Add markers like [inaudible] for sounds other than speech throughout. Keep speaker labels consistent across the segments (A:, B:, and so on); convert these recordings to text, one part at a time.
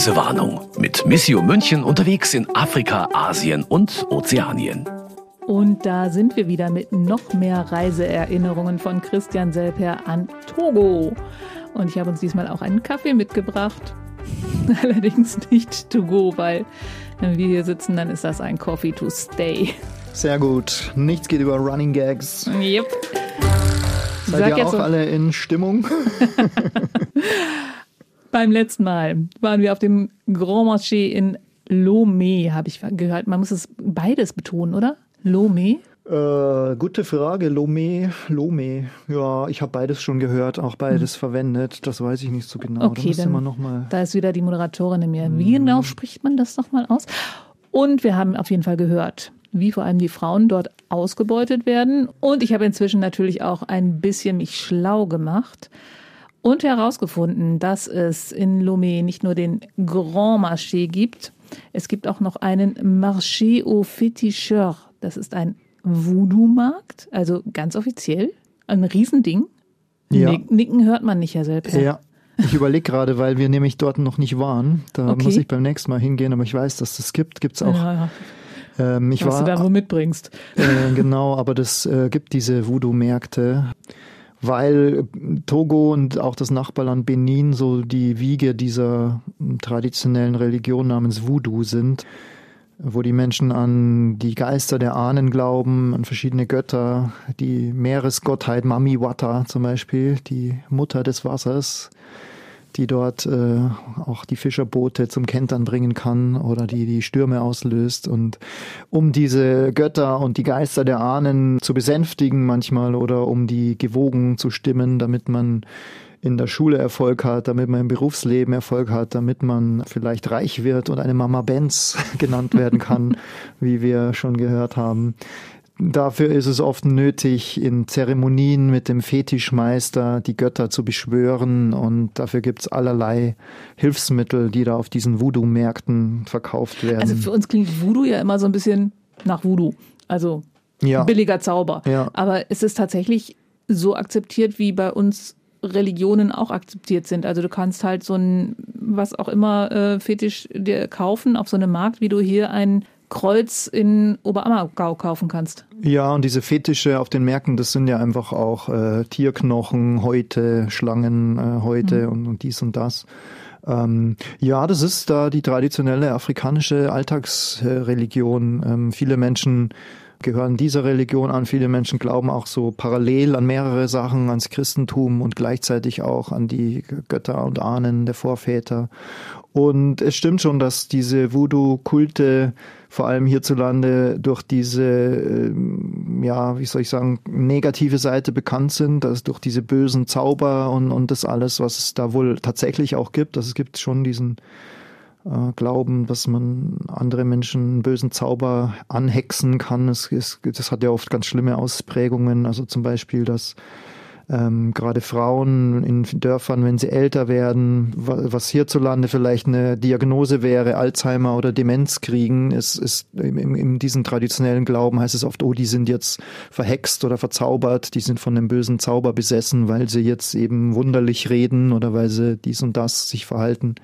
A: Reisewarnung mit Missio München unterwegs in Afrika, Asien und Ozeanien.
B: Und da sind wir wieder mit noch mehr Reiseerinnerungen von Christian Selper an Togo. Und ich habe uns diesmal auch einen Kaffee mitgebracht. [laughs] Allerdings nicht to go, weil wenn wir hier sitzen, dann ist das ein Coffee to stay.
C: Sehr gut. Nichts geht über Running Gags.
B: Yep.
C: Seid ihr auch so alle in Stimmung? [laughs]
B: Beim letzten Mal waren wir auf dem Grand Marché in Lomé, habe ich gehört. Man muss es beides betonen, oder? Lomé?
C: Äh, gute Frage. Lomé, Lomé. Ja, ich habe beides schon gehört, auch beides hm. verwendet. Das weiß ich nicht so genau.
B: Okay, da, dann, noch mal da ist wieder die Moderatorin in mir. Wie hm. genau spricht man das nochmal aus? Und wir haben auf jeden Fall gehört, wie vor allem die Frauen dort ausgebeutet werden. Und ich habe inzwischen natürlich auch ein bisschen mich schlau gemacht und herausgefunden, dass es in Lomé nicht nur den Grand Marché gibt, es gibt auch noch einen Marché aux Féticheurs. Das ist ein Voodoo-Markt, also ganz offiziell, ein Riesending. Ja. Nicken hört man nicht, Herr Selper.
C: Ja. Ich überlege gerade, weil wir nämlich dort noch nicht waren. Da okay. muss ich beim nächsten Mal hingehen, aber ich weiß, dass das gibt. Gibt es auch. Ja, ja.
B: Ähm, ich Was war, du da wo mitbringst.
C: Äh, genau, aber das äh, gibt diese Voodoo-Märkte weil Togo und auch das Nachbarland Benin so die Wiege dieser traditionellen Religion namens Voodoo sind, wo die Menschen an die Geister der Ahnen glauben, an verschiedene Götter, die Meeresgottheit Mami Wata zum Beispiel, die Mutter des Wassers, die dort äh, auch die Fischerboote zum Kentern bringen kann oder die die Stürme auslöst. Und um diese Götter und die Geister der Ahnen zu besänftigen manchmal oder um die gewogen zu stimmen, damit man in der Schule Erfolg hat, damit man im Berufsleben Erfolg hat, damit man vielleicht reich wird und eine Mama Benz [laughs] genannt werden kann, wie wir schon gehört haben. Dafür ist es oft nötig, in Zeremonien mit dem Fetischmeister die Götter zu beschwören und dafür gibt es allerlei Hilfsmittel, die da auf diesen Voodoo-Märkten verkauft werden.
B: Also für uns klingt Voodoo ja immer so ein bisschen nach Voodoo, also ja. billiger Zauber. Ja. Aber ist es tatsächlich so akzeptiert, wie bei uns Religionen auch akzeptiert sind. Also du kannst halt so ein, was auch immer, äh, Fetisch dir kaufen auf so einem Markt, wie du hier ein Kreuz in Oberammergau kaufen kannst.
C: Ja, und diese Fetische auf den Märkten, das sind ja einfach auch äh, Tierknochen, Häute, Schlangenhäute äh, mhm. und, und dies und das. Ähm, ja, das ist da die traditionelle afrikanische Alltagsreligion. Ähm, viele Menschen gehören dieser Religion an. Viele Menschen glauben auch so parallel an mehrere Sachen, ans Christentum und gleichzeitig auch an die Götter und Ahnen der Vorväter. Und es stimmt schon, dass diese Voodoo-Kulte vor allem hierzulande durch diese, ähm, ja, wie soll ich sagen, negative Seite bekannt sind, dass durch diese bösen Zauber und, und das alles, was es da wohl tatsächlich auch gibt. Also es gibt schon diesen äh, Glauben, dass man andere Menschen bösen Zauber anhexen kann. Es, es, das hat ja oft ganz schlimme Ausprägungen. Also zum Beispiel, dass ähm, gerade Frauen in Dörfern, wenn sie älter werden, was hierzulande vielleicht eine Diagnose wäre, Alzheimer oder Demenz kriegen, ist, ist in, in diesem traditionellen Glauben heißt es oft, oh, die sind jetzt verhext oder verzaubert, die sind von einem bösen Zauber besessen, weil sie jetzt eben wunderlich reden oder weil sie dies und das sich verhalten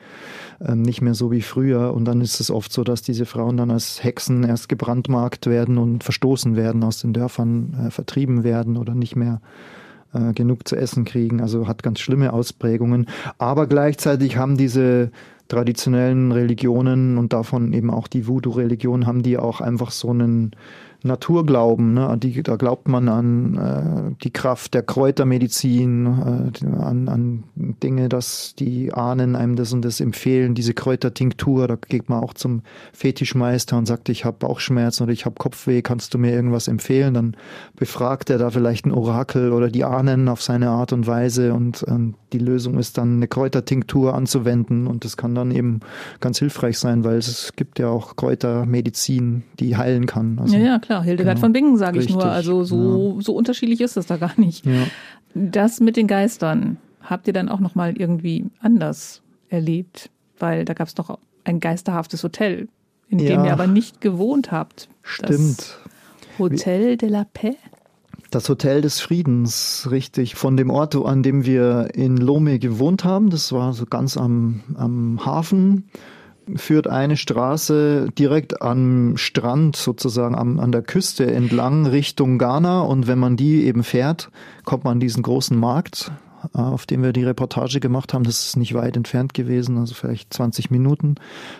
C: ähm, nicht mehr so wie früher. Und dann ist es oft so, dass diese Frauen dann als Hexen erst gebrandmarkt werden und verstoßen werden, aus den Dörfern äh, vertrieben werden oder nicht mehr äh, genug zu essen kriegen. Also hat ganz schlimme Ausprägungen. Aber gleichzeitig haben diese traditionellen Religionen und davon eben auch die Voodoo-Religion haben die auch einfach so einen Naturglauben. Ne? Die, da glaubt man an äh, die Kraft der Kräutermedizin, äh, an, an Dinge, dass die Ahnen einem das und das empfehlen, diese Kräutertinktur. Da geht man auch zum Fetischmeister und sagt, ich habe Bauchschmerzen oder ich habe Kopfweh, kannst du mir irgendwas empfehlen? Dann befragt er da vielleicht ein Orakel oder die Ahnen auf seine Art und Weise und ähm, die Lösung ist dann eine Kräutertinktur anzuwenden und das kann dann eben ganz hilfreich sein, weil es gibt ja auch Kräutermedizin, die heilen kann.
B: Also, ja, ja, klar. Hildegard genau. von Bingen, sage ich nur. Also so, ja. so unterschiedlich ist das da gar nicht. Ja. Das mit den Geistern habt ihr dann auch nochmal irgendwie anders erlebt, weil da gab es doch ein geisterhaftes Hotel, in dem ihr aber nicht gewohnt habt.
C: Stimmt.
B: Das Hotel de la Paix?
C: Das Hotel des Friedens, richtig. Von dem Ort, an dem wir in Lome gewohnt haben, das war so ganz am, am Hafen, führt eine Straße direkt am Strand, sozusagen am, an der Küste entlang Richtung Ghana. Und wenn man die eben fährt, kommt man an diesen großen Markt, äh, auf dem wir die Reportage gemacht haben. Das ist nicht weit entfernt gewesen, also vielleicht 20 Minuten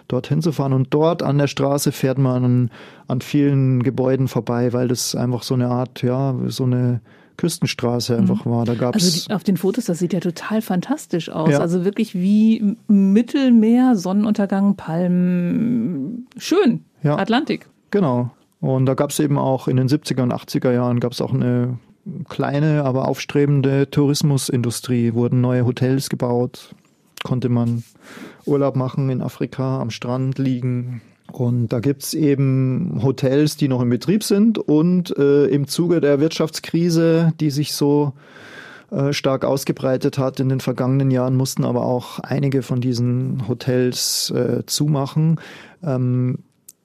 C: dorthin zu fahren. Und dort an der Straße fährt man an, an vielen Gebäuden vorbei, weil das einfach so eine Art, ja, so eine Küstenstraße mhm. einfach war. Da gab's
B: also die, auf den Fotos, das sieht ja total fantastisch aus. Ja. Also wirklich wie Mittelmeer, Sonnenuntergang, Palmen, schön, ja. Atlantik.
C: Genau. Und da gab es eben auch in den 70er und 80er Jahren gab es auch eine kleine, aber aufstrebende Tourismusindustrie. Wurden neue Hotels gebaut, konnte man Urlaub machen in Afrika, am Strand liegen, und da gibt's eben Hotels, die noch im Betrieb sind und äh, im Zuge der Wirtschaftskrise, die sich so äh, stark ausgebreitet hat in den vergangenen Jahren, mussten aber auch einige von diesen Hotels äh, zumachen. Ähm,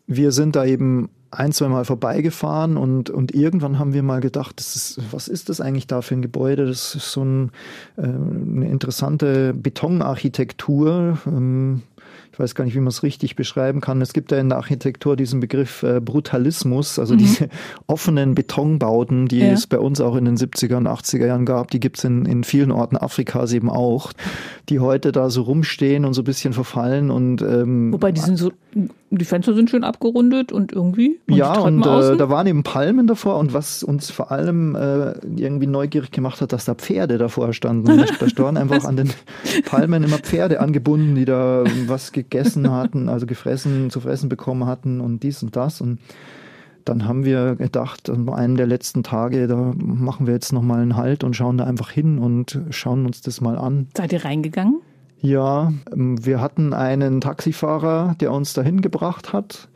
C: wir sind da eben ein, zwei Mal vorbeigefahren und, und irgendwann haben wir mal gedacht, das ist, was ist das eigentlich da für ein Gebäude? Das ist so ein, äh, eine interessante Betonarchitektur. Ähm, ich weiß gar nicht, wie man es richtig beschreiben kann. Es gibt ja in der Architektur diesen Begriff äh, Brutalismus, also mhm. diese [laughs] offenen Betonbauten, die ja. es bei uns auch in den 70er und 80er Jahren gab, die gibt es in, in vielen Orten Afrikas eben auch, die heute da so rumstehen und so ein bisschen verfallen und ähm,
B: Wobei die sind so, die Fenster sind schön abgerundet und irgendwie.
C: Und ja, und äh, da waren eben Palmen davor und was uns vor allem äh, irgendwie neugierig gemacht hat, dass da Pferde davor standen. da standen [laughs] einfach an den Palmen immer Pferde angebunden, die da was gegessen hatten, also gefressen, zu fressen bekommen hatten und dies und das. Und dann haben wir gedacht, an einem der letzten Tage, da machen wir jetzt nochmal einen Halt und schauen da einfach hin und schauen uns das mal an.
B: Seid ihr reingegangen?
C: Ja, ähm, wir hatten einen Taxifahrer, der uns dahin gebracht hat.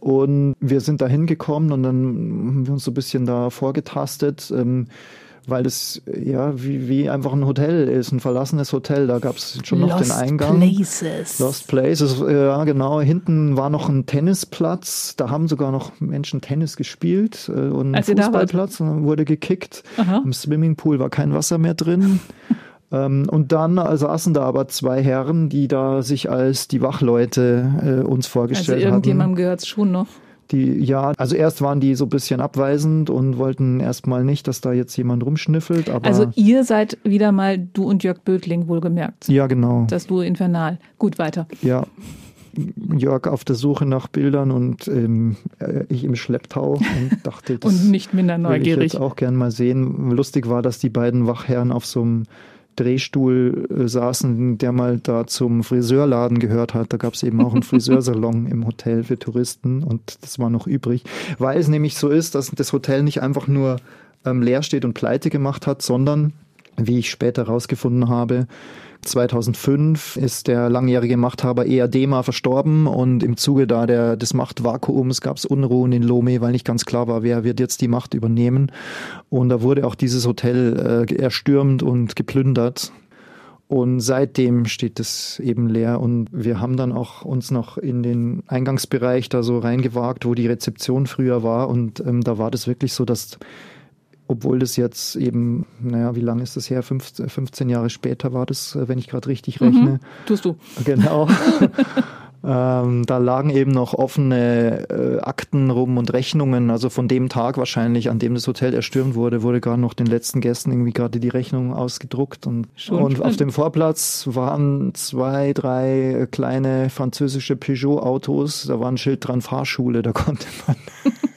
C: Und wir sind da hingekommen und dann haben wir uns so ein bisschen da vorgetastet. Ähm, weil es ja wie, wie einfach ein Hotel ist, ein verlassenes Hotel. Da gab es schon noch Lost den Eingang.
B: Places.
C: Lost Places, ja genau. Hinten war noch ein Tennisplatz. Da haben sogar noch Menschen Tennis gespielt äh, und ein Fußballplatz und dann wurde gekickt. Aha. Im Swimmingpool war kein Wasser mehr drin. [laughs] Ähm, und dann saßen da aber zwei Herren, die da sich als die Wachleute äh, uns vorgestellt haben. Also
B: irgendjemandem gehört es schon noch.
C: Die, ja, also erst waren die so ein bisschen abweisend und wollten erstmal nicht, dass da jetzt jemand rumschnüffelt.
B: Also ihr seid wieder mal du und Jörg Bödling wohlgemerkt.
C: Ja, genau.
B: Das Duo Infernal. Gut, weiter.
C: Ja. Jörg auf der Suche nach Bildern und ähm, äh, ich im Schlepptau und [laughs] dachte,
B: das und nicht minder neugierig.
C: Will ich jetzt auch gern mal sehen. Lustig war, dass die beiden Wachherren auf so einem Drehstuhl äh, saßen, der mal da zum Friseurladen gehört hat. Da gab es eben auch einen [laughs] Friseursalon im Hotel für Touristen und das war noch übrig. Weil es nämlich so ist, dass das Hotel nicht einfach nur ähm, leer steht und pleite gemacht hat, sondern, wie ich später herausgefunden habe, 2005 ist der langjährige Machthaber Eadema verstorben und im Zuge da der, des Machtvakuums gab es Unruhen in Lomé, weil nicht ganz klar war, wer wird jetzt die Macht übernehmen. Und da wurde auch dieses Hotel äh, erstürmt und geplündert. Und seitdem steht es eben leer und wir haben dann auch uns noch in den Eingangsbereich da so reingewagt, wo die Rezeption früher war und ähm, da war das wirklich so, dass obwohl das jetzt eben, naja, wie lange ist das her? 15, 15 Jahre später war das, äh, wenn ich gerade richtig mhm. rechne. Mhm,
B: tust du.
C: Genau. [laughs] ähm, da lagen eben noch offene äh, Akten rum und Rechnungen. Also von dem Tag wahrscheinlich, an dem das Hotel erstürmt wurde, wurde gerade noch den letzten Gästen irgendwie gerade die Rechnung ausgedruckt. Und, und auf dem Vorplatz waren zwei, drei kleine französische Peugeot-Autos. Da war ein Schild dran, Fahrschule, da konnte man [laughs]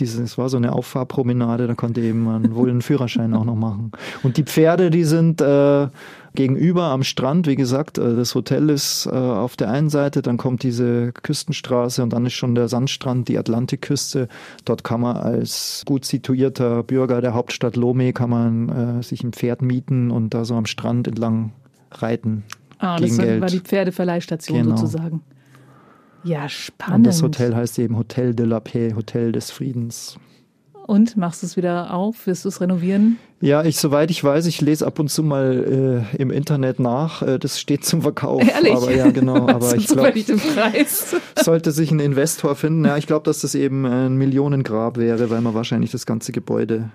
C: es war so eine Auffahrpromenade, da konnte eben man wohl einen Führerschein auch noch machen. Und die Pferde, die sind äh, gegenüber am Strand, wie gesagt, äh, das Hotel ist äh, auf der einen Seite, dann kommt diese Küstenstraße und dann ist schon der Sandstrand, die Atlantikküste. Dort kann man als gut situierter Bürger der Hauptstadt Lomé kann man äh, sich ein Pferd mieten und da so am Strand entlang reiten.
B: Ah, das war die Pferdeverleihstation genau. sozusagen. Ja, spannend.
C: Und das Hotel heißt eben Hotel de la Paix, Hotel des Friedens.
B: Und machst du es wieder auf? Wirst du es renovieren?
C: Ja, ich, soweit ich weiß, ich lese ab und zu mal äh, im Internet nach. Äh, das steht zum Verkauf.
B: Ehrlich?
C: Aber ja, genau. [laughs] Aber ich glaube, [laughs] sollte sich ein Investor finden. Ja, ich glaube, dass das eben ein Millionengrab wäre, weil man wahrscheinlich das ganze Gebäude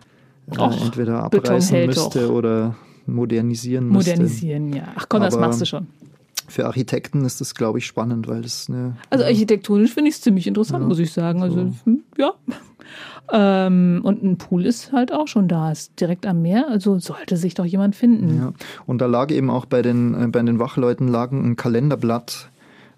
C: äh,
B: Och,
C: entweder abreißen müsste
B: doch.
C: oder modernisieren müsste.
B: Modernisieren, ja. Ach komm, das
C: Aber-
B: machst du schon.
C: Für Architekten ist das, glaube ich, spannend, weil das eine
B: Also architektonisch finde ich es ziemlich interessant,
C: Ja,
B: muss ich sagen. Also
C: so.
B: hm, ja. Ähm, und ein Pool ist halt auch schon da, ist direkt am Meer. Also sollte sich doch jemand finden.
C: Ja, und da lag eben auch bei den, äh, bei den Wachleuten lagen ein Kalenderblatt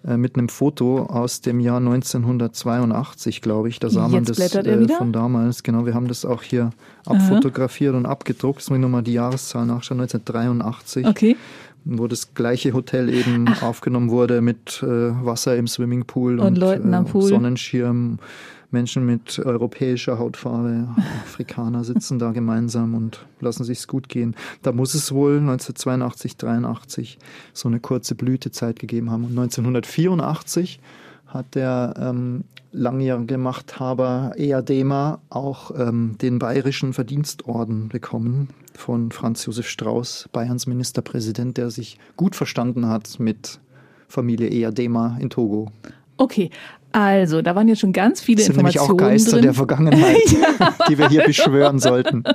C: mit einem Foto aus dem Jahr 1982, glaube ich. Da sah man
B: Jetzt
C: das
B: blättert er
C: äh, von damals. Genau, wir haben das auch hier abfotografiert und abgedruckt. Jetzt muss ich nochmal die Jahreszahl nachschauen. 1983,
B: Okay.
C: wo das gleiche Hotel eben aufgenommen wurde mit äh, Wasser im Swimmingpool
B: Und Leuten am
C: äh,
B: Pool.
C: Sonnenschirm. Menschen mit europäischer Hautfarbe, Afrikaner sitzen da gemeinsam und lassen sich's gut gehen. Da muss es wohl 1982, 83 so eine kurze Blütezeit gegeben haben. Und 1984 hat der ähm, langjährige Machthaber Eadema auch ähm, den Bayerischen Verdienstorden bekommen von Franz Josef Strauß, Bayerns Ministerpräsident, der sich gut verstanden hat mit Familie Eadema in Togo.
B: Okay. Also, da waren jetzt schon ganz viele
C: Das sind nämlich auch
B: Informationen
C: Geister
B: drin.
C: der Vergangenheit, [laughs] die wir hier beschwören sollten. [laughs]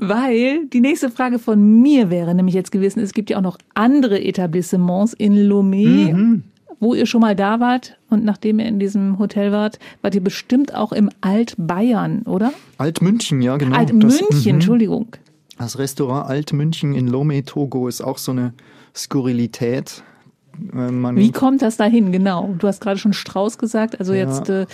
B: Weil die nächste Frage von mir wäre nämlich jetzt gewesen, es gibt ja auch noch andere Etablissements in Lomé,
C: Mhm.
B: wo ihr schon mal da wart und nachdem ihr in diesem Hotel wart, wart ihr bestimmt auch im Altbayern, oder?
C: Altmünchen, ja, genau.
B: Alt
C: Das-
B: München,
C: mhm.
B: Entschuldigung.
C: Das Restaurant Altmünchen in Lomé, Togo ist auch so eine Skurrilität. Man,
B: Wie kommt das dahin? Genau. Du hast gerade schon Strauß gesagt, also
C: Ja.
B: jetzt äh,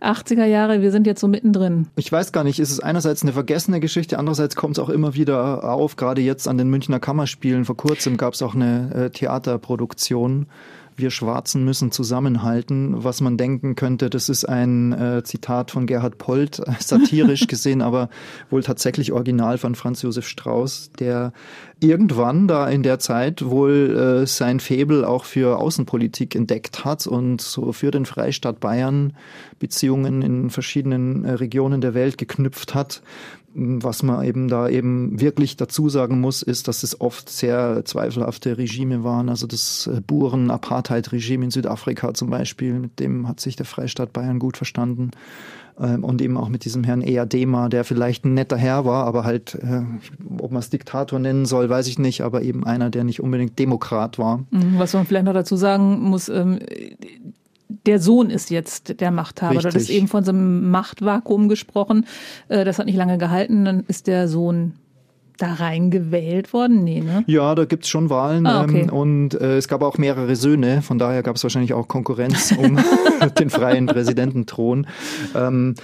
B: 80er Jahre, wir sind jetzt so mittendrin.
C: ich weiß gar nicht, ist es einerseits eine vergessene Geschichte, andererseits kommt es auch immer wieder auf, gerade jetzt an den Münchner Kammerspielen. Vor kurzem gab es auch eine äh, Theaterproduktion. Wir Schwarzen müssen zusammenhalten, was man denken könnte, das ist ein äh, Zitat von Gerhard Polt, [laughs] satirisch [laughs] gesehen, aber wohl tatsächlich original von Franz Josef Strauß, der irgendwann da in der Zeit wohl äh, sein Faible auch für Außenpolitik entdeckt hat und so für den Freistaat Bayern Beziehungen in verschiedenen äh, Regionen der Welt geknüpft hat. Was man eben da eben wirklich dazu sagen muss, ist, dass es oft sehr zweifelhafte Regime waren. Also das äh, Buren-Apartheid-Regime in Südafrika zum Beispiel, mit dem hat sich der Freistaat Bayern gut verstanden. Ähm, Und eben auch mit diesem Herrn Eadema, der vielleicht ein netter Herr war, aber halt, äh, ob man es Diktator nennen soll, weiß ich nicht, aber eben einer, der nicht unbedingt Demokrat war.
B: Mhm, Was man vielleicht noch dazu sagen muss, ähm, der Sohn ist jetzt der Machthaber. Du hattest eben von so einem Machtvakuum gesprochen. Äh, Das hat nicht lange gehalten. Dann ist der Sohn da reingewählt worden. Nee, ne?
C: Ja, da gibt's schon Wahlen
B: Ah, okay.
C: ähm, und äh, es gab auch mehrere Söhne, von daher gab es wahrscheinlich auch Konkurrenz [laughs] um [laughs] den freien Präsidententhron. Ähm,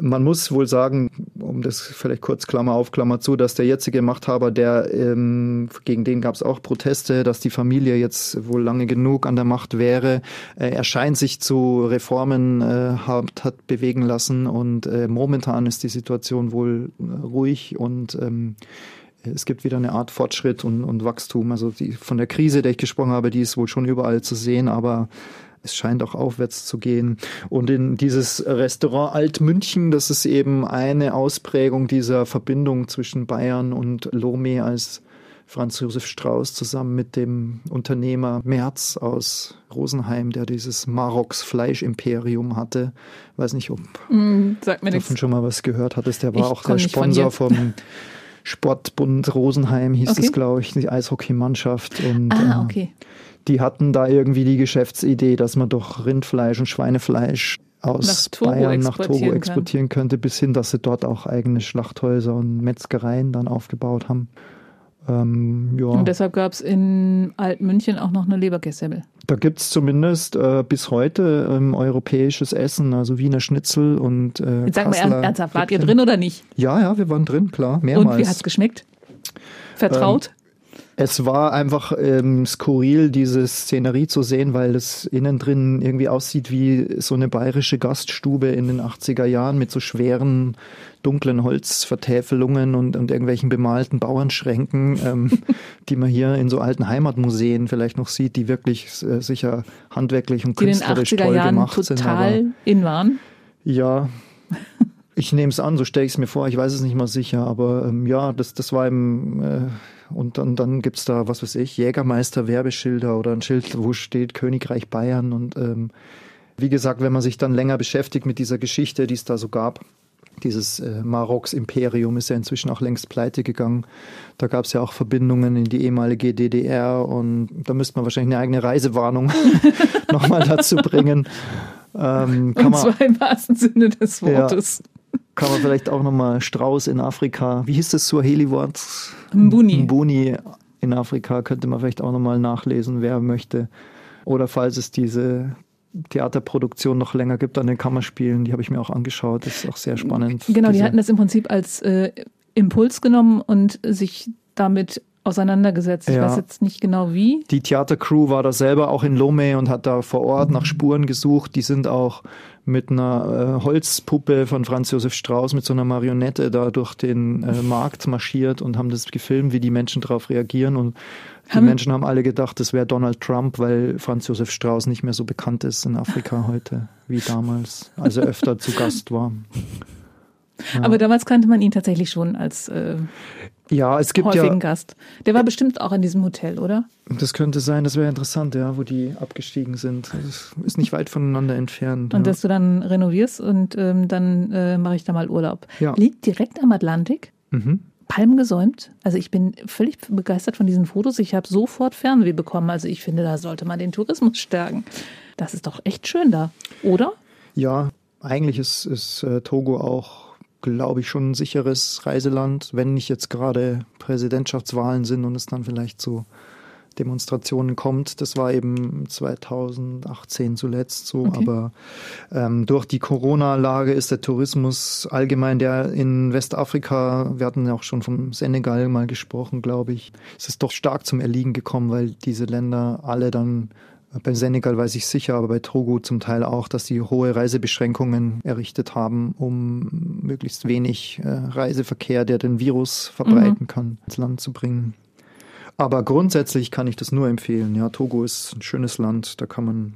C: man muss wohl sagen, um das vielleicht kurz Klammer auf Klammer zu, dass der jetzige Machthaber, der ähm, gegen den gab es auch Proteste, dass die Familie jetzt wohl lange genug an der Macht wäre. Äh, er scheint sich zu Reformen äh, hat, hat bewegen lassen und äh, momentan ist die Situation wohl äh, ruhig und ähm, es gibt wieder eine Art Fortschritt und, und Wachstum. Also die, von der Krise, der ich gesprochen habe, die ist wohl schon überall zu sehen, aber es scheint auch aufwärts zu gehen. Und in dieses Restaurant Altmünchen, das ist eben eine Ausprägung dieser Verbindung zwischen Bayern und Lomé als Franz Josef Strauß zusammen mit dem Unternehmer Merz aus Rosenheim, der dieses Maroks Fleischimperium hatte. Weiß nicht, ob
B: Sagt mir nichts.
C: davon schon mal was gehört hattest. Der war
B: Ich
C: auch der Sponsor vom [laughs] Sportbund Rosenheim, hieß
B: Okay.
C: es, glaube ich, die Eishockeymannschaft. Und
B: Ah,
C: äh,
B: okay.
C: die hatten da irgendwie die Geschäftsidee, dass man doch Rindfleisch und Schweinefleisch aus
B: Nach
C: Bayern nach Togo
B: exportieren kann.
C: exportieren könnte, bis hin, dass sie dort auch eigene Schlachthäuser und Metzgereien dann aufgebaut haben. Ähm, ja.
B: Und deshalb gab es in Altmünchen auch noch eine Leberkässemmel.
C: Da gibt's zumindest äh, bis heute ähm, europäisches Essen, also Wiener Schnitzel und äh,
B: Jetzt sag mal ernsthaft, wart ihr drin oder nicht?
C: Ja, ja, wir waren drin, klar, mehrmals.
B: Und wie hat's geschmeckt? Vertraut?
C: Es war einfach ähm, skurril, diese Szenerie zu sehen, weil es innen drin irgendwie aussieht wie so eine bayerische Gaststube in den 80er Jahren mit so schweren, dunklen Holzvertäfelungen und, und irgendwelchen bemalten Bauernschränken, ähm, [laughs] die man hier in so alten Heimatmuseen vielleicht noch sieht, die wirklich äh, sicher handwerklich und
B: die in den
C: künstlerisch
B: 80er
C: toll
B: Jahren
C: gemacht sind. aber-
B: total in waren.
C: Ja, [laughs] ich nehme es an, so stelle ich es mir vor, ich weiß es nicht mal sicher, aber ähm, ja, das, das war eben, äh, und dann, dann gibt es da, was weiß ich, Jägermeister-Werbeschilder oder ein Schild, wo steht Königreich Bayern und ähm, wie gesagt, wenn man sich dann länger beschäftigt mit dieser Geschichte, die es da so gab, dieses äh, Maroks Imperium ist ja inzwischen auch längst pleite gegangen. Da gab es ja auch Verbindungen in die ehemalige DDR und da müsste man wahrscheinlich eine eigene Reisewarnung [laughs] nochmal dazu bringen.
B: Ähm, und zwar im wahrsten Sinne des Wortes.
C: Kann man vielleicht auch nochmal Strauß in Afrika, wie hieß das Suaheli-Wort?
B: Mbuni.
C: Mbuni in Afrika könnte man vielleicht auch nochmal nachlesen, wer möchte. Oder falls es diese Theaterproduktion noch länger gibt an den Kammerspielen. Die habe ich mir auch angeschaut. Das ist auch sehr spannend.
B: Genau, die hatten das im Prinzip als äh, Impuls genommen und sich damit auseinandergesetzt. Ich ja. weiß jetzt nicht genau wie.
C: Die Theatercrew war da selber auch in Lomé und hat da vor Ort nach Spuren gesucht. Die sind auch mit einer äh, Holzpuppe von Franz Josef Strauß, mit so einer Marionette da durch den äh, [laughs] Markt marschiert und haben das gefilmt, wie die Menschen darauf reagieren. Und die haben Menschen haben alle gedacht, das wäre Donald Trump, weil Franz Josef Strauß nicht mehr so bekannt ist in Afrika [laughs] heute wie damals, als er öfter zu Gast war. [laughs]
B: Ja. Aber damals kannte man ihn tatsächlich schon als äh,
C: ja, es gibt
B: häufigen
C: ja,
B: Gast. Der war bestimmt auch in diesem Hotel, oder?
C: Das könnte sein, das wäre interessant, ja, wo die abgestiegen sind. Das ist nicht weit voneinander entfernt.
B: Und
C: ja.
B: dass du dann renovierst und ähm, dann äh, mache ich da mal Urlaub. Ja. Liegt direkt am Atlantik. Mhm. Palmen gesäumt. Also ich bin völlig begeistert von diesen Fotos. Ich habe sofort Fernweh bekommen. Also ich finde, da sollte man den Tourismus stärken. Das ist doch echt schön da, oder?
C: Ja, eigentlich ist, ist äh, Togo auch, glaube ich, schon ein sicheres Reiseland, wenn nicht jetzt gerade Präsidentschaftswahlen sind und es dann vielleicht so Demonstrationen kommt. Das war eben 2018 zuletzt so, okay. aber ähm, durch die Corona-Lage ist der Tourismus allgemein, der in Westafrika, wir hatten ja auch schon vom Senegal mal gesprochen, glaube ich, ist es doch stark zum Erliegen gekommen, weil diese Länder alle dann bei Senegal weiß ich sicher, aber bei Togo zum Teil auch, dass sie hohe Reisebeschränkungen errichtet haben, um möglichst wenig äh, Reiseverkehr, der den Virus verbreiten mhm. kann, ins Land zu bringen. Aber grundsätzlich kann ich das nur empfehlen. Ja, Togo ist ein schönes Land, da kann man.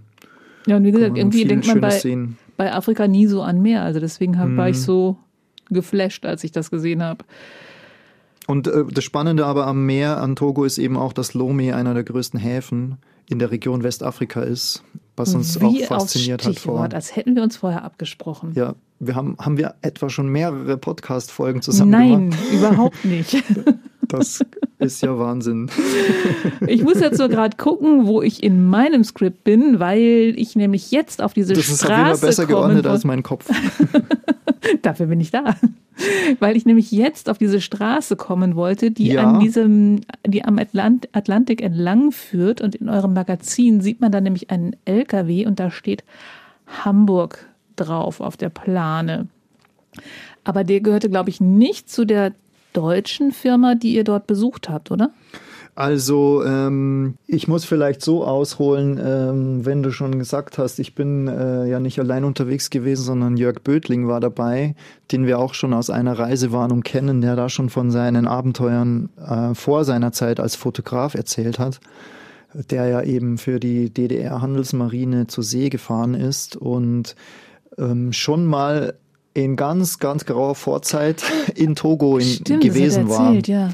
B: Ja, und wie gesagt, irgendwie denkt man bei, bei Afrika nie so an Meer. Also deswegen hab, war ich mhm. so geflasht, als ich das gesehen habe.
C: Und äh, das Spannende aber am Meer an Togo ist eben auch, dass Lomé einer der größten Häfen in der Region Westafrika ist, was uns Wie auch fasziniert hat. Vor.
B: Als hätten wir uns vorher abgesprochen.
C: Ja, wir haben, haben wir etwa schon mehrere Podcast-Folgen zusammen
B: Nein,
C: gemacht?
B: Nein, [laughs] überhaupt nicht. [laughs]
C: Das ist ja Wahnsinn. [laughs]
B: Ich muss jetzt so gerade gucken, wo ich in meinem Skript bin, weil ich nämlich jetzt auf diese das Straße Das ist Fall
C: besser geordnet als mein Kopf. [laughs]
B: Dafür bin ich da. Weil ich nämlich jetzt auf diese Straße kommen wollte, die ja. an diesem, die am Atlant Atlantik entlang führt. Und in eurem Magazin sieht man da nämlich einen LKW und da steht Hamburg drauf auf der Plane. Aber der gehörte, glaube ich, nicht zu der deutschen Firma, die ihr dort besucht habt, oder?
C: Also ähm, ich muss vielleicht so ausholen, ähm, wenn du schon gesagt hast, ich bin äh, ja nicht allein unterwegs gewesen, sondern Jörg Bödling war dabei, den wir auch schon aus einer Reisewarnung kennen, der da schon von seinen Abenteuern äh, vor seiner Zeit als Fotograf erzählt hat, der ja eben für die DDR-Handelsmarine zur See gefahren ist und ähm, schon mal in ganz, ganz grauer Vorzeit in Togo in, Stimmt, gewesen er erzählt, war. Ja.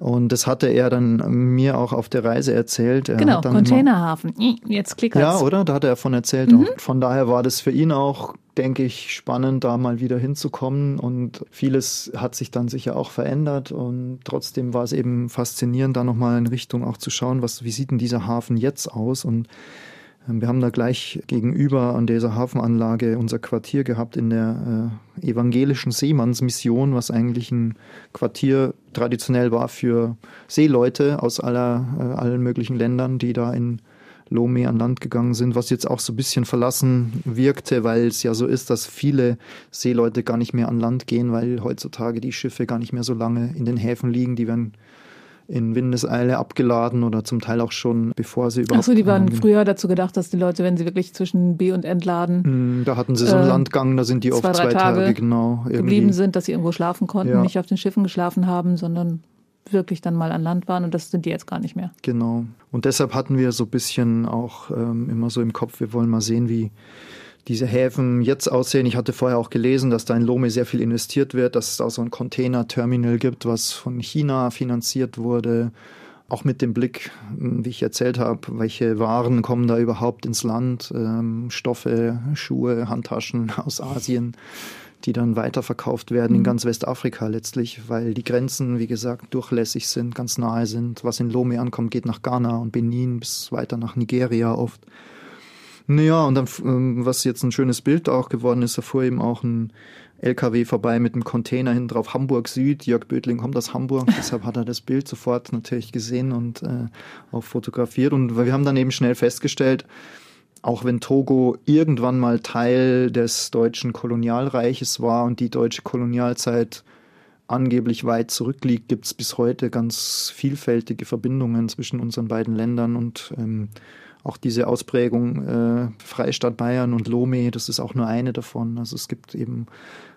C: Und das hatte er dann mir auch auf der Reise erzählt. Er
B: genau, Containerhafen. Hm, jetzt klickert's.
C: Ja, oder? Da hat er davon erzählt. Mhm. Von daher war das für ihn auch, denke ich, spannend, da mal wieder hinzukommen. Und vieles hat sich dann sicher auch verändert. Und trotzdem war es eben faszinierend, da nochmal in Richtung auch zu schauen, was, wie sieht denn dieser Hafen jetzt aus? Und wir haben da gleich gegenüber an dieser Hafenanlage unser Quartier gehabt in der äh, evangelischen Seemannsmission, was eigentlich ein Quartier traditionell war für Seeleute aus aller, äh, allen möglichen Ländern, die da in Lomé an Land gegangen sind, was jetzt auch so ein bisschen verlassen wirkte, weil es ja so ist, dass viele Seeleute gar nicht mehr an Land gehen, weil heutzutage die Schiffe gar nicht mehr so lange in den Häfen liegen, die werden in Windeseile abgeladen oder zum Teil auch schon, bevor sie überhaupt.
B: Achso, die waren ähm, früher dazu gedacht, dass die Leute, wenn sie wirklich zwischen B und entladen.
C: Mm, da hatten sie so einen äh, Landgang, da sind die zwei, oft zwei Tage, Tage genau.
B: Irgendwie. Geblieben sind, dass sie irgendwo schlafen konnten, ja. nicht auf den Schiffen geschlafen haben, sondern wirklich dann mal an Land waren und das sind die jetzt gar nicht mehr.
C: Genau. Und deshalb hatten wir so ein bisschen auch ähm, immer so im Kopf, wir wollen mal sehen, wie diese Häfen jetzt aussehen. Ich hatte vorher auch gelesen, dass da in Lome sehr viel investiert wird, dass es da so ein Container-Terminal gibt, was von China finanziert wurde. Auch mit dem Blick, wie ich erzählt habe, welche Waren kommen da überhaupt ins Land, ähm, Stoffe, Schuhe, Handtaschen [laughs] aus Asien die dann weiterverkauft werden mhm. in ganz Westafrika letztlich, weil die Grenzen, wie gesagt, durchlässig sind, ganz nahe sind. Was in Lome ankommt, geht nach Ghana und Benin bis weiter nach Nigeria oft. Naja, und dann, ähm, was jetzt ein schönes Bild auch geworden ist, da fuhr eben auch ein LKW vorbei mit einem Container hinten drauf, Hamburg Süd. Jörg Bödling kommt aus Hamburg, [laughs] deshalb hat er das Bild sofort natürlich gesehen und äh, auch fotografiert. Und wir haben dann eben schnell festgestellt, auch wenn Togo irgendwann mal Teil des deutschen Kolonialreiches war und die deutsche Kolonialzeit angeblich weit zurückliegt, gibt es bis heute ganz vielfältige Verbindungen zwischen unseren beiden Ländern und ähm, auch diese Ausprägung äh, Freistaat Bayern und Lome, das ist auch nur eine davon. Also es gibt eben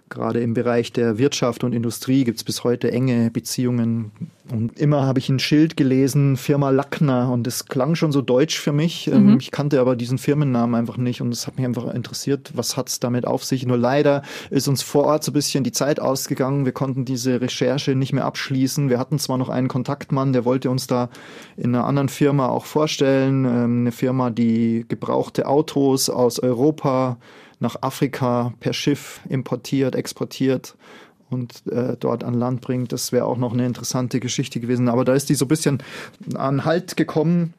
C: Gerade im Bereich der Wirtschaft und Industrie gibt es bis heute enge Beziehungen. Und immer habe ich ein Schild gelesen, Firma Lackner. Und das klang schon so deutsch für mich. Ähm, mhm. Ich kannte aber diesen Firmennamen einfach nicht. Und es hat mich einfach interessiert, was hat es damit auf sich. Nur leider ist uns vor Ort so ein bisschen die Zeit ausgegangen. Wir konnten diese Recherche nicht mehr abschließen. Wir hatten zwar noch einen Kontaktmann, der wollte uns da in einer anderen Firma auch vorstellen. Ähm, eine Firma, die gebrauchte Autos aus Europa nach Afrika per Schiff importiert, exportiert und äh, dort an Land bringt. Das wäre auch noch eine interessante Geschichte gewesen. Aber da ist die so ein bisschen an Halt gekommen.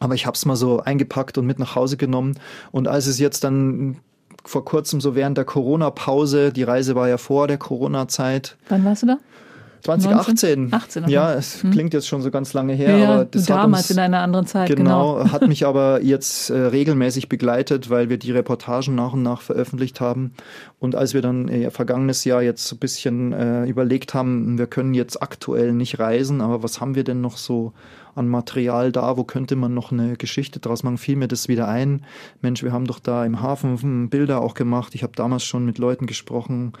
C: Aber ich habe es mal so eingepackt und mit nach Hause genommen. Und als es jetzt dann vor kurzem so während der Corona-Pause, die Reise war ja vor der Corona-Zeit.
B: Wann warst du da?
C: 2018.
B: 18,
C: ja, es hm. klingt jetzt schon so ganz lange her,
B: ja,
C: aber
B: das damals uns, in einer anderen Zeit.
C: Genau, genau. [laughs] hat mich [laughs] aber jetzt äh, regelmäßig begleitet, weil wir die Reportagen nach und nach veröffentlicht haben. Und als wir dann äh, vergangenes Jahr jetzt so ein bisschen äh, überlegt haben, wir können jetzt aktuell nicht reisen, aber was haben wir denn noch so an Material da, wo könnte man noch eine Geschichte draus machen, fiel mir das wieder ein. Mensch, wir haben doch da im Hafen Bilder auch gemacht. Ich habe damals schon mit Leuten gesprochen.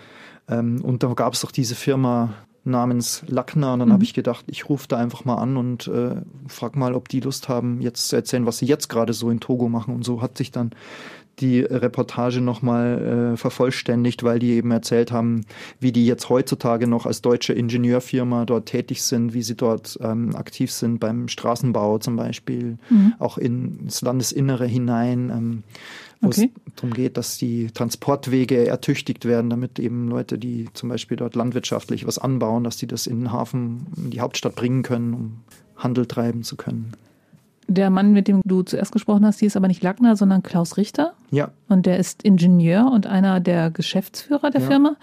C: Ähm, und da gab es doch diese Firma namens Lackner. Und dann mhm. habe ich gedacht, ich rufe da einfach mal an und äh, frag mal, ob die Lust haben, jetzt zu erzählen, was sie jetzt gerade so in Togo machen. Und so hat sich dann die Reportage nochmal äh, vervollständigt, weil die eben erzählt haben, wie die jetzt heutzutage noch als deutsche Ingenieurfirma dort tätig sind, wie sie dort ähm, aktiv sind beim Straßenbau zum Beispiel, mhm. auch ins Landesinnere hinein. Ähm, wo okay. es darum geht, dass die Transportwege ertüchtigt werden, damit eben Leute, die zum Beispiel dort landwirtschaftlich was anbauen, dass die das in den Hafen, in die Hauptstadt bringen können, um Handel treiben zu können.
B: Der Mann, mit dem du zuerst gesprochen hast, hier ist aber nicht Lackner, sondern Klaus Richter.
C: Ja.
B: Und der ist Ingenieur und einer der Geschäftsführer der ja. Firma.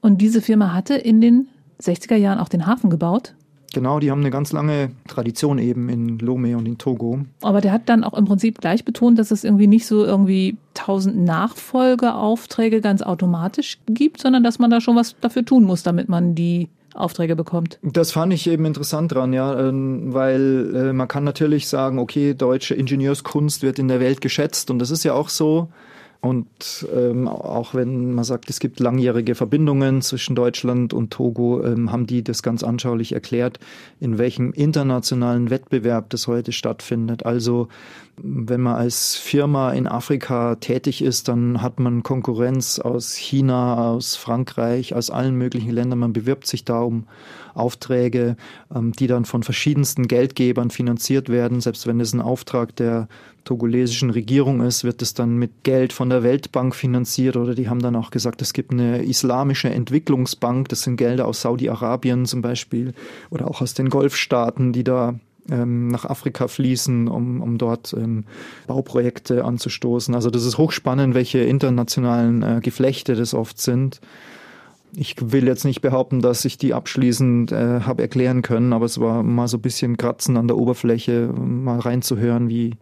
B: Und diese Firma hatte in den 60er Jahren auch den Hafen gebaut.
C: Genau, die haben eine ganz lange Tradition eben in Lome und in Togo.
B: Aber der hat dann auch im Prinzip gleich betont, dass es irgendwie nicht so irgendwie tausend Nachfolgeaufträge ganz automatisch gibt, sondern dass man da schon was dafür tun muss, damit man die Aufträge bekommt.
C: Das fand ich eben interessant dran, ja, ähm, weil äh, man kann natürlich sagen, okay, deutsche Ingenieurskunst wird in der Welt geschätzt und das ist ja auch so. Und ähm, auch wenn man sagt, es gibt langjährige Verbindungen zwischen Deutschland und Togo, ähm, haben die das ganz anschaulich erklärt, in welchem internationalen Wettbewerb das heute stattfindet. Also wenn man als Firma in Afrika tätig ist, dann hat man Konkurrenz aus China, aus Frankreich, aus allen möglichen Ländern. Man bewirbt sich da um Aufträge, ähm, die dann von verschiedensten Geldgebern finanziert werden. Selbst wenn es ein Auftrag der togolesischen Regierung ist, wird es dann mit Geld von der Weltbank finanziert oder die haben dann auch gesagt, es gibt eine islamische Entwicklungsbank, das sind Gelder aus Saudi-Arabien zum Beispiel oder auch aus den Golfstaaten, die da ähm, nach Afrika fließen, um, um dort ähm, Bauprojekte anzustoßen. Also das ist hochspannend, welche internationalen äh, Geflechte das oft sind. Ich will jetzt nicht behaupten, dass ich die abschließend äh, habe erklären können, aber es war mal so ein bisschen Kratzen an der Oberfläche, mal reinzuhören, wie,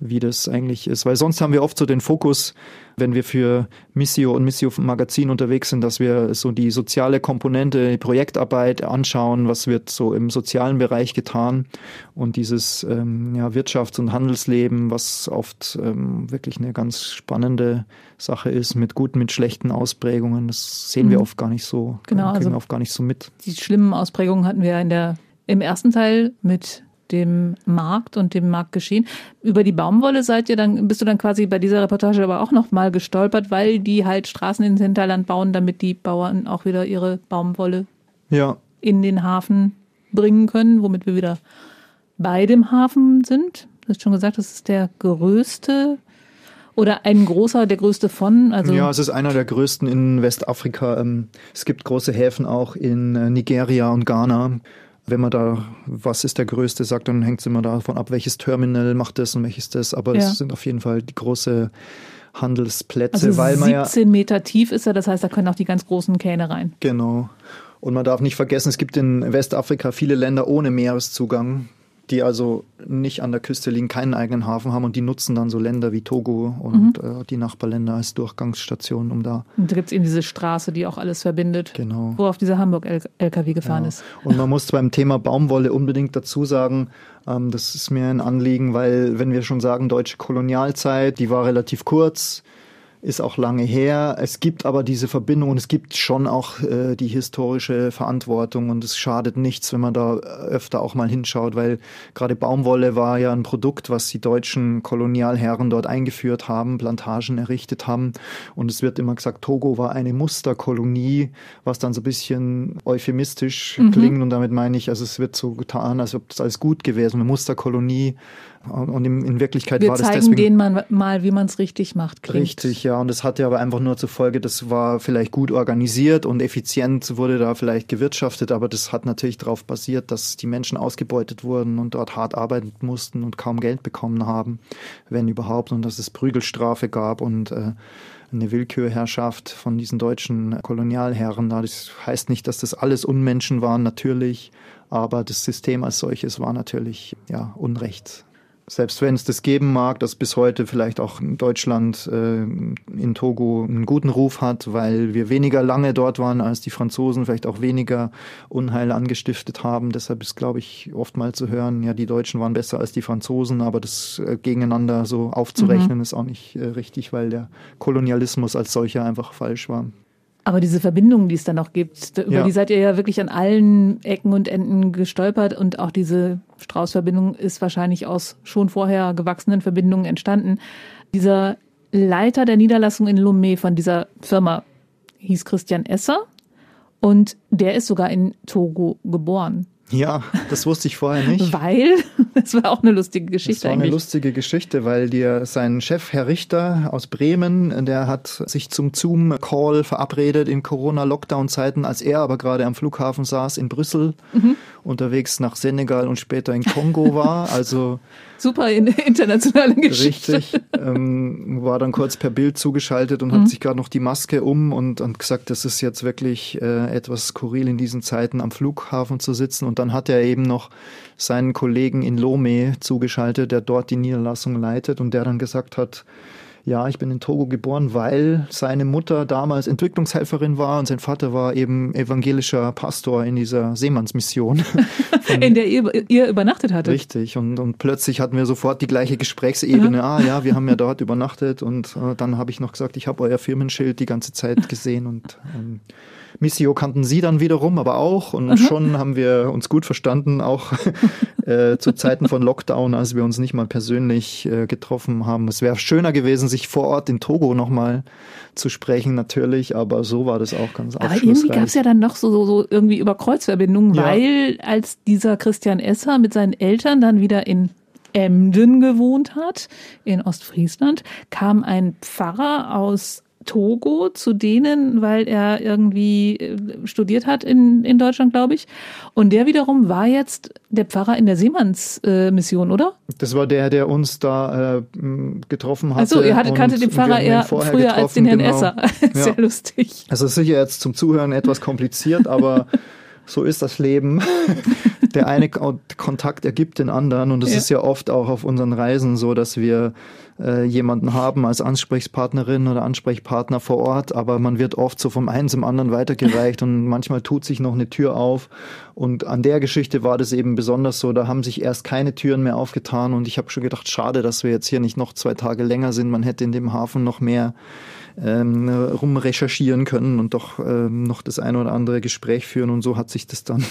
C: wie das eigentlich ist. Weil sonst haben wir oft so den Fokus, wenn wir für Missio und Missio Magazin unterwegs sind, dass wir so die soziale Komponente, die Projektarbeit anschauen, was wird so im sozialen Bereich getan und dieses ähm, ja, Wirtschafts- und Handelsleben, was oft ähm, wirklich eine ganz spannende Sache ist, mit guten, mit schlechten Ausprägungen. Das sehen mhm. wir oft gar nicht so,
B: genau,
C: kriegen
B: also
C: wir oft gar nicht so mit.
B: Die schlimmen Ausprägungen hatten wir in der, im ersten Teil mit dem Markt und dem Marktgeschehen. Über die Baumwolle seid ihr dann, bist du dann quasi bei dieser Reportage aber auch nochmal gestolpert, weil die halt Straßen ins Hinterland bauen, damit die Bauern auch wieder ihre Baumwolle
C: Ja,
B: in den Hafen bringen können, womit wir wieder bei dem Hafen sind. Du hast schon gesagt, das ist der größte oder ein großer, der größte von. Also
C: ja, es ist einer der größten in Westafrika. Ähm, Es gibt große Häfen auch in äh, Nigeria und Ghana. Wenn man da, was ist der größte, sagt, dann hängt es immer davon ab, welches Terminal macht das und welches das. Aber
B: Ja.
C: es sind auf jeden Fall die große Handelsplätze,
B: also
C: weil man ja
B: 17 Meter tief ist er, das heißt, da können auch die ganz großen Kähne rein.
C: Genau. Und man darf nicht vergessen, es gibt in Westafrika viele Länder ohne Meereszugang, die also nicht an der Küste liegen, keinen eigenen Hafen haben und die nutzen dann so Länder wie Togo und äh, die Nachbarländer als Durchgangsstation, um da
B: Und da gibt es eben diese Straße, die auch alles verbindet,
C: genau.
B: wo auf dieser Hamburg-LKW gefahren
C: Ja.
B: ist.
C: Und man [laughs] muss beim Thema Baumwolle unbedingt dazu sagen, ähm, das ist mir ein Anliegen, weil wenn wir schon sagen, deutsche Kolonialzeit, die war relativ kurz, ist auch lange her. Es gibt aber diese Verbindung und es gibt schon auch äh, die historische Verantwortung und es schadet nichts, wenn man da öfter auch mal hinschaut, weil gerade Baumwolle war ja ein Produkt, was die deutschen Kolonialherren dort eingeführt haben, Plantagen errichtet haben. Und es wird immer gesagt, Togo war eine Musterkolonie, was dann so ein bisschen euphemistisch klingt. Und damit meine ich, also es wird so getan, als ob das alles gut gewesen, eine Musterkolonie und in, in Wirklichkeit
B: Wir
C: war das
B: zeigen
C: deswegen
B: denen mal, wie man es richtig macht. Klingt.
C: Richtig, ja. Und das hatte aber einfach nur zur Folge, das war vielleicht gut organisiert und effizient wurde da vielleicht gewirtschaftet, aber das hat natürlich darauf basiert, dass die Menschen ausgebeutet wurden und dort hart arbeiten mussten und kaum Geld bekommen haben, wenn überhaupt, und dass es Prügelstrafe gab und äh, eine Willkürherrschaft von diesen deutschen Kolonialherren da. Das heißt nicht, dass das alles Unmenschen waren, natürlich, aber das System als solches war natürlich ja Unrecht. Selbst wenn es das geben mag, dass bis heute vielleicht auch in Deutschland äh, in Togo einen guten Ruf hat, weil wir weniger lange dort waren als die Franzosen, vielleicht auch weniger Unheil angestiftet haben. Deshalb ist, glaube ich, oftmals zu hören, ja, die Deutschen waren besser als die Franzosen, aber das äh, gegeneinander so aufzurechnen ist auch nicht äh, richtig, weil der Kolonialismus als solcher einfach falsch war.
B: Aber diese Verbindungen, die es dann noch gibt, über
C: Ja.
B: die seid ihr ja wirklich an allen Ecken und Enden gestolpert und auch diese Strauß-Verbindung ist wahrscheinlich aus schon vorher gewachsenen Verbindungen entstanden. Dieser Leiter der Niederlassung in Lomé von dieser Firma hieß Christian Esser und der ist sogar in Togo geboren.
C: Ja, das wusste ich vorher nicht. [laughs]
B: Weil, [laughs] das war auch eine lustige
C: Das
B: Geschichte
C: war eine
B: eigentlich.
C: lustige Geschichte, weil dir sein Chef, Herr Richter aus Bremen, der hat sich zum Zoom-Call verabredet in Corona-Lockdown-Zeiten, als er aber gerade am Flughafen saß in Brüssel,
B: Mhm.
C: unterwegs nach Senegal und später in Kongo war. Also
B: Super in, internationale Geschichte.
C: richtig, ähm, war dann kurz per Bild zugeschaltet und
B: Mhm.
C: hat sich gerade noch die Maske um und, und gesagt, das ist jetzt wirklich äh, etwas skurril in diesen Zeiten am Flughafen zu sitzen. Und dann hat er eben noch seinen Kollegen in Lomé zugeschaltet, der dort die Niederlassung leitet und der dann gesagt hat, ja, ich bin in Togo geboren, weil seine Mutter damals Entwicklungshelferin war und sein Vater war eben evangelischer Pastor in dieser Seemannsmission. [laughs]
B: In der ihr, ihr übernachtet hattet.
C: Richtig. Und, und plötzlich hatten wir sofort die gleiche Gesprächsebene. Ah ja, wir haben ja dort übernachtet und äh, dann habe ich noch gesagt, ich habe euer Firmenschild die ganze Zeit gesehen und ähm, Missio kannten sie dann wiederum, aber auch und schon haben wir uns gut verstanden, auch [laughs] äh, zu Zeiten von Lockdown, als wir uns nicht mal persönlich äh, getroffen haben. Es wäre schöner gewesen, sich vor Ort in Togo nochmal zu sprechen, natürlich, aber so war das auch ganz
B: Aber irgendwie gab es ja dann noch so, so, so irgendwie über Kreuzverbindungen,
C: Ja.
B: weil als dieser Christian Esser mit seinen Eltern dann wieder in Emden gewohnt hat, in Ostfriesland, kam ein Pfarrer aus Togo zu denen, weil er irgendwie äh, studiert hat in, in Deutschland, glaube ich. Und der wiederum war jetzt der Pfarrer in der Seemannsmission, äh, oder?
C: Das war der, der uns da äh, getroffen hatte.
B: Achso, ihr hattet,
C: und
B: kannte den Pfarrer eher früher als den Herrn
C: genau.
B: Esser. [laughs] Sehr
C: Ja.
B: lustig.
C: Also ist sicher jetzt zum Zuhören etwas kompliziert, aber [laughs] so ist das Leben. Der eine Ko- Kontakt ergibt den anderen und es
B: Ja.
C: ist ja oft auch auf unseren Reisen so, dass wir äh, jemanden haben als Ansprechpartnerin oder Ansprechpartner vor Ort, aber man wird oft so vom einen zum anderen weitergereicht und manchmal tut sich noch eine Tür auf. Und an der Geschichte war das eben besonders so, da haben sich erst keine Türen mehr aufgetan und ich habe schon gedacht, schade, dass wir jetzt hier nicht noch zwei Tage länger sind. Man hätte in dem Hafen noch mehr ähm, rumrecherchieren können und doch ähm, noch das ein oder andere Gespräch führen und so hat sich das dann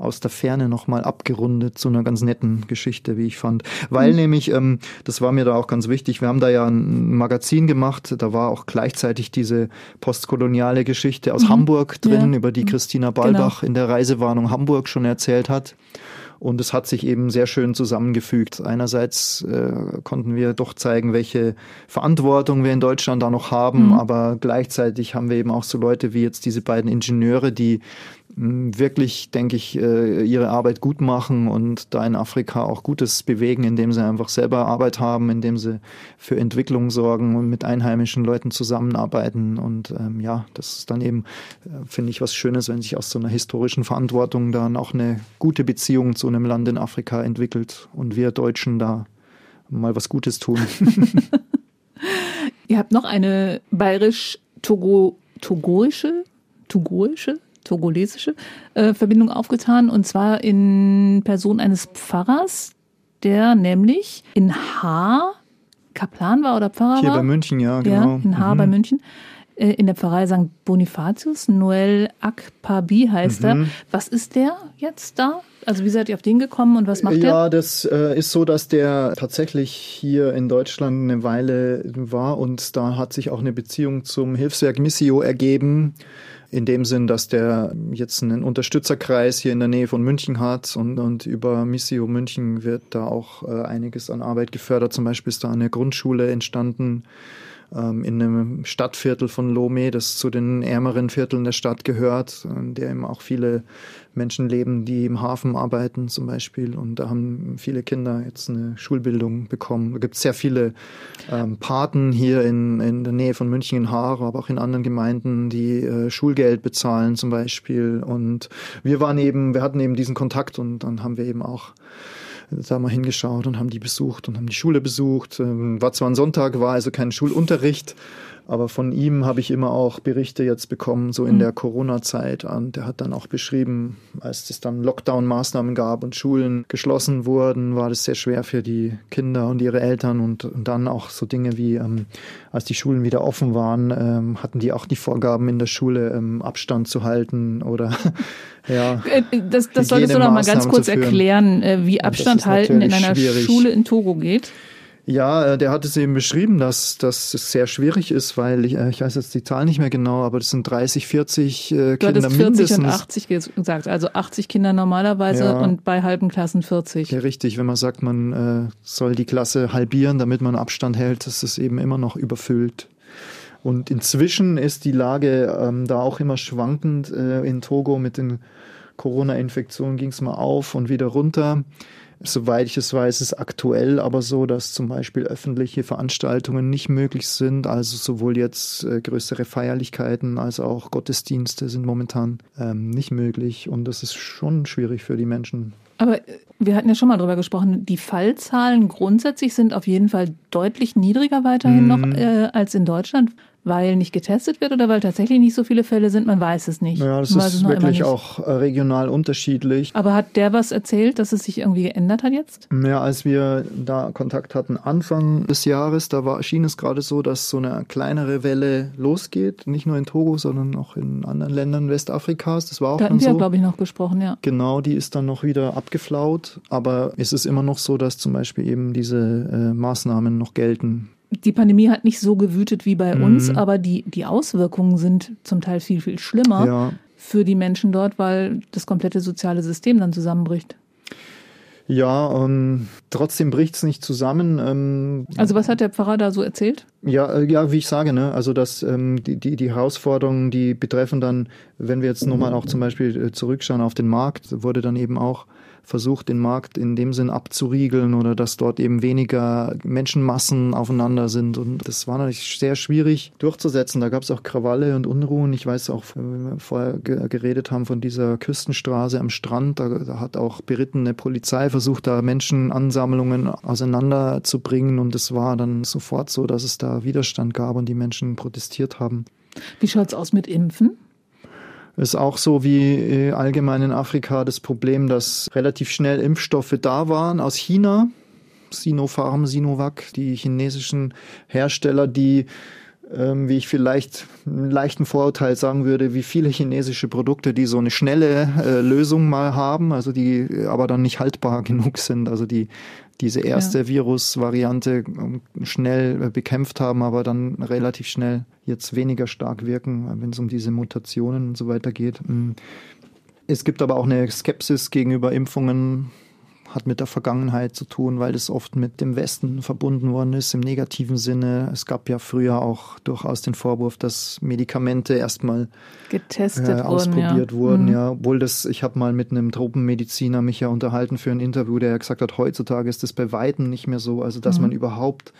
C: aus der Ferne nochmal abgerundet zu einer ganz netten Geschichte, wie ich fand. Weil mhm. nämlich, ähm, das war mir da auch ganz wichtig, wir haben da ja ein Magazin gemacht, da war auch gleichzeitig diese postkoloniale Geschichte aus mhm. Hamburg drin, ja. über die mhm. Christina Balbach genau. in der Reisewarnung Hamburg schon erzählt hat. Und es hat sich eben sehr schön zusammengefügt. Einerseits äh, konnten wir doch zeigen, welche Verantwortung wir in Deutschland da noch haben, mhm. aber gleichzeitig haben wir eben auch so Leute wie jetzt diese beiden Ingenieure, die wirklich, denke ich, äh, ihre Arbeit gut machen und da in Afrika auch Gutes bewegen, indem sie einfach selber Arbeit haben, indem sie für Entwicklung sorgen und mit einheimischen Leuten zusammenarbeiten. Und ähm, ja, das ist dann eben, äh, finde ich, was Schönes, wenn sich aus so einer historischen Verantwortung dann auch eine gute Beziehung zu einem Land in Afrika entwickelt und wir Deutschen da mal was Gutes tun. [laughs]
B: Ihr habt noch eine bayerisch-togoische, togoische togolesische äh, Verbindung aufgetan und zwar in Person eines Pfarrers, der nämlich in Haar Kaplan war oder Pfarrer
C: Hier
B: war.
C: bei München, ja, genau.
B: Ja, in Haar mhm. bei München. Äh, in der Pfarrei St. Bonifatius, Noel Akpabi heißt mhm. er. Was ist der jetzt da? Also wie seid ihr auf den gekommen und was macht
C: ja,
B: der?
C: Ja, das äh, ist so, dass der tatsächlich hier in Deutschland eine Weile war und da hat sich auch eine Beziehung zum Hilfswerk Missio ergeben in dem Sinn, dass der jetzt einen Unterstützerkreis hier in der Nähe von München hat und, und über Missio München wird da auch äh, einiges an Arbeit gefördert. Zum Beispiel ist da eine Grundschule entstanden ähm, in einem Stadtviertel von Lomé, das zu den ärmeren Vierteln der Stadt gehört, in der eben auch viele Menschen leben, die im Hafen arbeiten zum Beispiel. Und da haben viele Kinder jetzt eine Schulbildung bekommen. Da gibt es sehr viele ähm, Paten hier in, in der Nähe von München in Haar, aber auch in anderen Gemeinden, die äh, Schulgeld bezahlen zum Beispiel. Und wir waren eben, wir hatten eben diesen Kontakt und dann haben wir eben auch da mal hingeschaut und haben die besucht und haben die Schule besucht. Ähm, war zwar ein Sonntag, war also kein Schulunterricht, aber von ihm habe ich immer auch Berichte jetzt bekommen, so in mhm. der Corona-Zeit. Und er hat dann auch beschrieben, als es dann Lockdown-Maßnahmen gab und Schulen geschlossen wurden, war das sehr schwer für die Kinder und ihre Eltern. Und, und dann auch so Dinge wie, ähm, als die Schulen wieder offen waren, ähm, hatten die auch die Vorgaben in der Schule, ähm, Abstand zu halten oder [laughs] ja.
B: Äh, das, das solltest du noch mal ganz kurz erklären, äh, wie Abstand halten in einer schwierig. Schule in Togo geht.
C: Ja, äh, der hat es eben beschrieben, dass, dass es sehr schwierig ist, weil ich, äh, ich weiß jetzt die Zahl nicht mehr genau, aber das sind 30, 40 äh, du Kinder 40 mindestens.
B: und 80 gesagt, also 80 Kinder normalerweise ja. und bei halben Klassen 40.
C: Ja, richtig. Wenn man sagt, man äh, soll die Klasse halbieren, damit man Abstand hält, ist es eben immer noch überfüllt. Und inzwischen ist die Lage ähm, da auch immer schwankend. Äh, in Togo mit den Corona-Infektionen ging es mal auf und wieder runter. Soweit ich es weiß, ist aktuell aber so, dass zum Beispiel öffentliche Veranstaltungen nicht möglich sind. Also sowohl jetzt äh, größere Feierlichkeiten als auch Gottesdienste sind momentan ähm, nicht möglich. Und das ist schon schwierig für die Menschen.
B: Aber äh, wir hatten ja schon mal drüber gesprochen, die Fallzahlen grundsätzlich sind auf jeden Fall deutlich niedriger weiterhin mhm. noch äh, als in Deutschland weil nicht getestet wird oder weil tatsächlich nicht so viele Fälle sind? Man weiß es nicht.
C: Ja, das ist wirklich auch äh, regional unterschiedlich.
B: Aber hat der was erzählt, dass es sich irgendwie geändert hat jetzt?
C: Ja, als wir da Kontakt hatten Anfang des Jahres, da war, schien es gerade so, dass so eine kleinere Welle losgeht. Nicht nur in Togo, sondern auch in anderen Ländern Westafrikas. Das war auch
B: da
C: hatten
B: wir,
C: so.
B: glaube ich, noch gesprochen, ja.
C: Genau, die ist dann noch wieder abgeflaut. Aber es ist immer noch so, dass zum Beispiel eben diese äh, Maßnahmen noch gelten
B: die Pandemie hat nicht so gewütet wie bei mhm. uns, aber die, die Auswirkungen sind zum Teil viel, viel schlimmer ja. für die Menschen dort, weil das komplette soziale System dann zusammenbricht.
C: Ja, ähm, trotzdem bricht es nicht zusammen. Ähm,
B: also was hat der Pfarrer da so erzählt?
C: Ja, äh, ja, wie ich sage, ne, also dass ähm, die, die, die Herausforderungen, die betreffen dann, wenn wir jetzt nochmal auch zum Beispiel äh, zurückschauen auf den Markt, wurde dann eben auch versucht, den Markt in dem Sinn abzuriegeln oder dass dort eben weniger Menschenmassen aufeinander sind. Und das war natürlich sehr schwierig durchzusetzen. Da gab es auch Krawalle und Unruhen. Ich weiß auch, wenn wir vorher geredet haben von dieser Küstenstraße am Strand, da, da hat auch berittene Polizei versucht, da Menschenansammlungen auseinanderzubringen. Und es war dann sofort so, dass es da Widerstand gab und die Menschen protestiert haben.
B: Wie schaut's aus mit Impfen?
C: Ist auch so wie äh, allgemein in Afrika das Problem, dass relativ schnell Impfstoffe da waren aus China. Sinopharm, Sinovac, die chinesischen Hersteller, die ähm, wie ich vielleicht einen leichten Vorurteil sagen würde, wie viele chinesische Produkte, die so eine schnelle äh, Lösung mal haben, also die aber dann nicht haltbar [laughs] genug sind, also die diese erste ja. Virusvariante ähm, schnell äh, bekämpft haben, aber dann relativ schnell jetzt weniger stark wirken, wenn es um diese Mutationen und so weiter geht. Mm. Es gibt aber auch eine Skepsis gegenüber Impfungen, hat mit der Vergangenheit zu tun, weil es oft mit dem Westen verbunden worden ist, im negativen Sinne. Es gab ja früher auch durchaus den Vorwurf, dass Medikamente erstmal
B: getestet
C: äh, ausprobiert
B: wurden,
C: ja. wurden. Mhm. Ja, obwohl das, ich habe mal mit einem Tropenmediziner mich ja unterhalten für ein Interview, der ja gesagt hat, heutzutage ist das bei Weitem nicht mehr so, also dass mhm. man überhaupt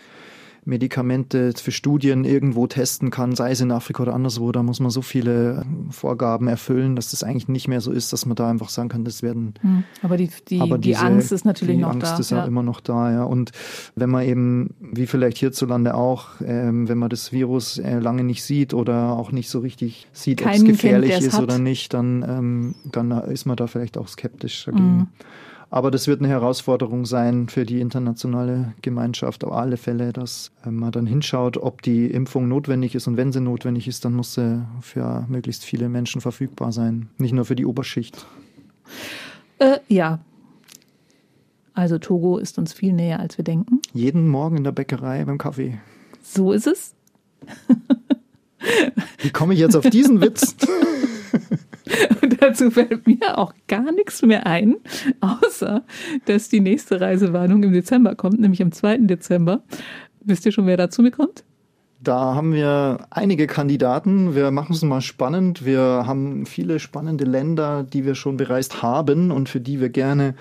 C: Medikamente für Studien irgendwo testen kann, sei es in Afrika oder anderswo, da muss man so viele Vorgaben erfüllen, dass das eigentlich nicht mehr so ist, dass man da einfach sagen kann, das werden.
B: Hm, aber die, die, aber diese, die Angst ist natürlich noch
C: Angst
B: da.
C: Die Angst ist ja, immer noch da, ja. Und wenn man eben, wie vielleicht hierzulande auch, ähm, wenn man das Virus äh, lange nicht sieht oder auch nicht so richtig sieht, ob es gefährlich kennt, ist oder nicht, dann, ähm, dann ist man da vielleicht auch skeptisch dagegen. Mhm. Aber das wird eine Herausforderung sein für die internationale Gemeinschaft auf alle Fälle, dass äh, man dann hinschaut, ob die Impfung notwendig ist. Und wenn sie notwendig ist, dann muss sie für möglichst viele Menschen verfügbar sein, nicht nur für die Oberschicht.
B: Äh, ja. Also Togo ist uns viel näher, als wir denken.
C: Jeden Morgen in der Bäckerei beim Kaffee.
B: So ist es.
C: Wie komme ich jetzt auf diesen Witz? [laughs]
B: Und dazu fällt mir auch gar nichts mehr ein, außer dass die nächste Reisewarnung im Dezember kommt, nämlich am 2. Dezember. Wisst ihr schon, wer dazu mir kommt?
C: Da haben wir einige Kandidaten. Wir machen es mal spannend. Wir haben viele spannende Länder, die wir schon bereist haben und für die wir gerne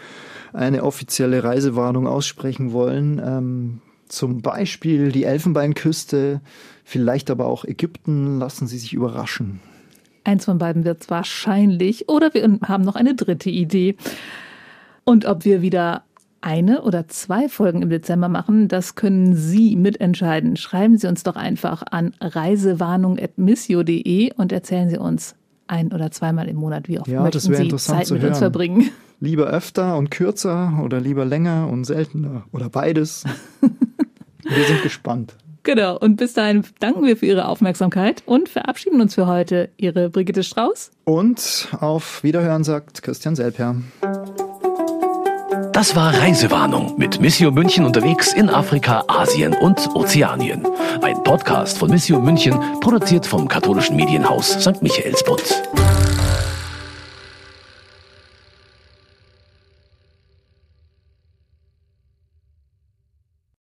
C: eine offizielle Reisewarnung aussprechen wollen. Ähm, zum Beispiel die Elfenbeinküste, vielleicht aber auch Ägypten. Lassen Sie sich überraschen.
B: Eins von beiden wird es wahrscheinlich. Oder wir haben noch eine dritte Idee. Und ob wir wieder eine oder zwei Folgen im Dezember machen, das können Sie mitentscheiden. Schreiben Sie uns doch einfach an reisewarnung.missio.de und erzählen Sie uns ein oder zweimal im Monat, wie oft ja, möchten Sie Zeit mit hören. uns verbringen.
C: Lieber öfter und kürzer oder lieber länger und seltener oder beides. [laughs] wir sind gespannt.
B: Genau. Und bis dahin danken wir für Ihre Aufmerksamkeit und verabschieden uns für heute. Ihre Brigitte Strauß.
C: Und auf Wiederhören sagt Christian Selper.
A: Das war Reisewarnung mit Missio München unterwegs in Afrika, Asien und Ozeanien. Ein Podcast von Missio München, produziert vom katholischen Medienhaus St. Michaelsbund.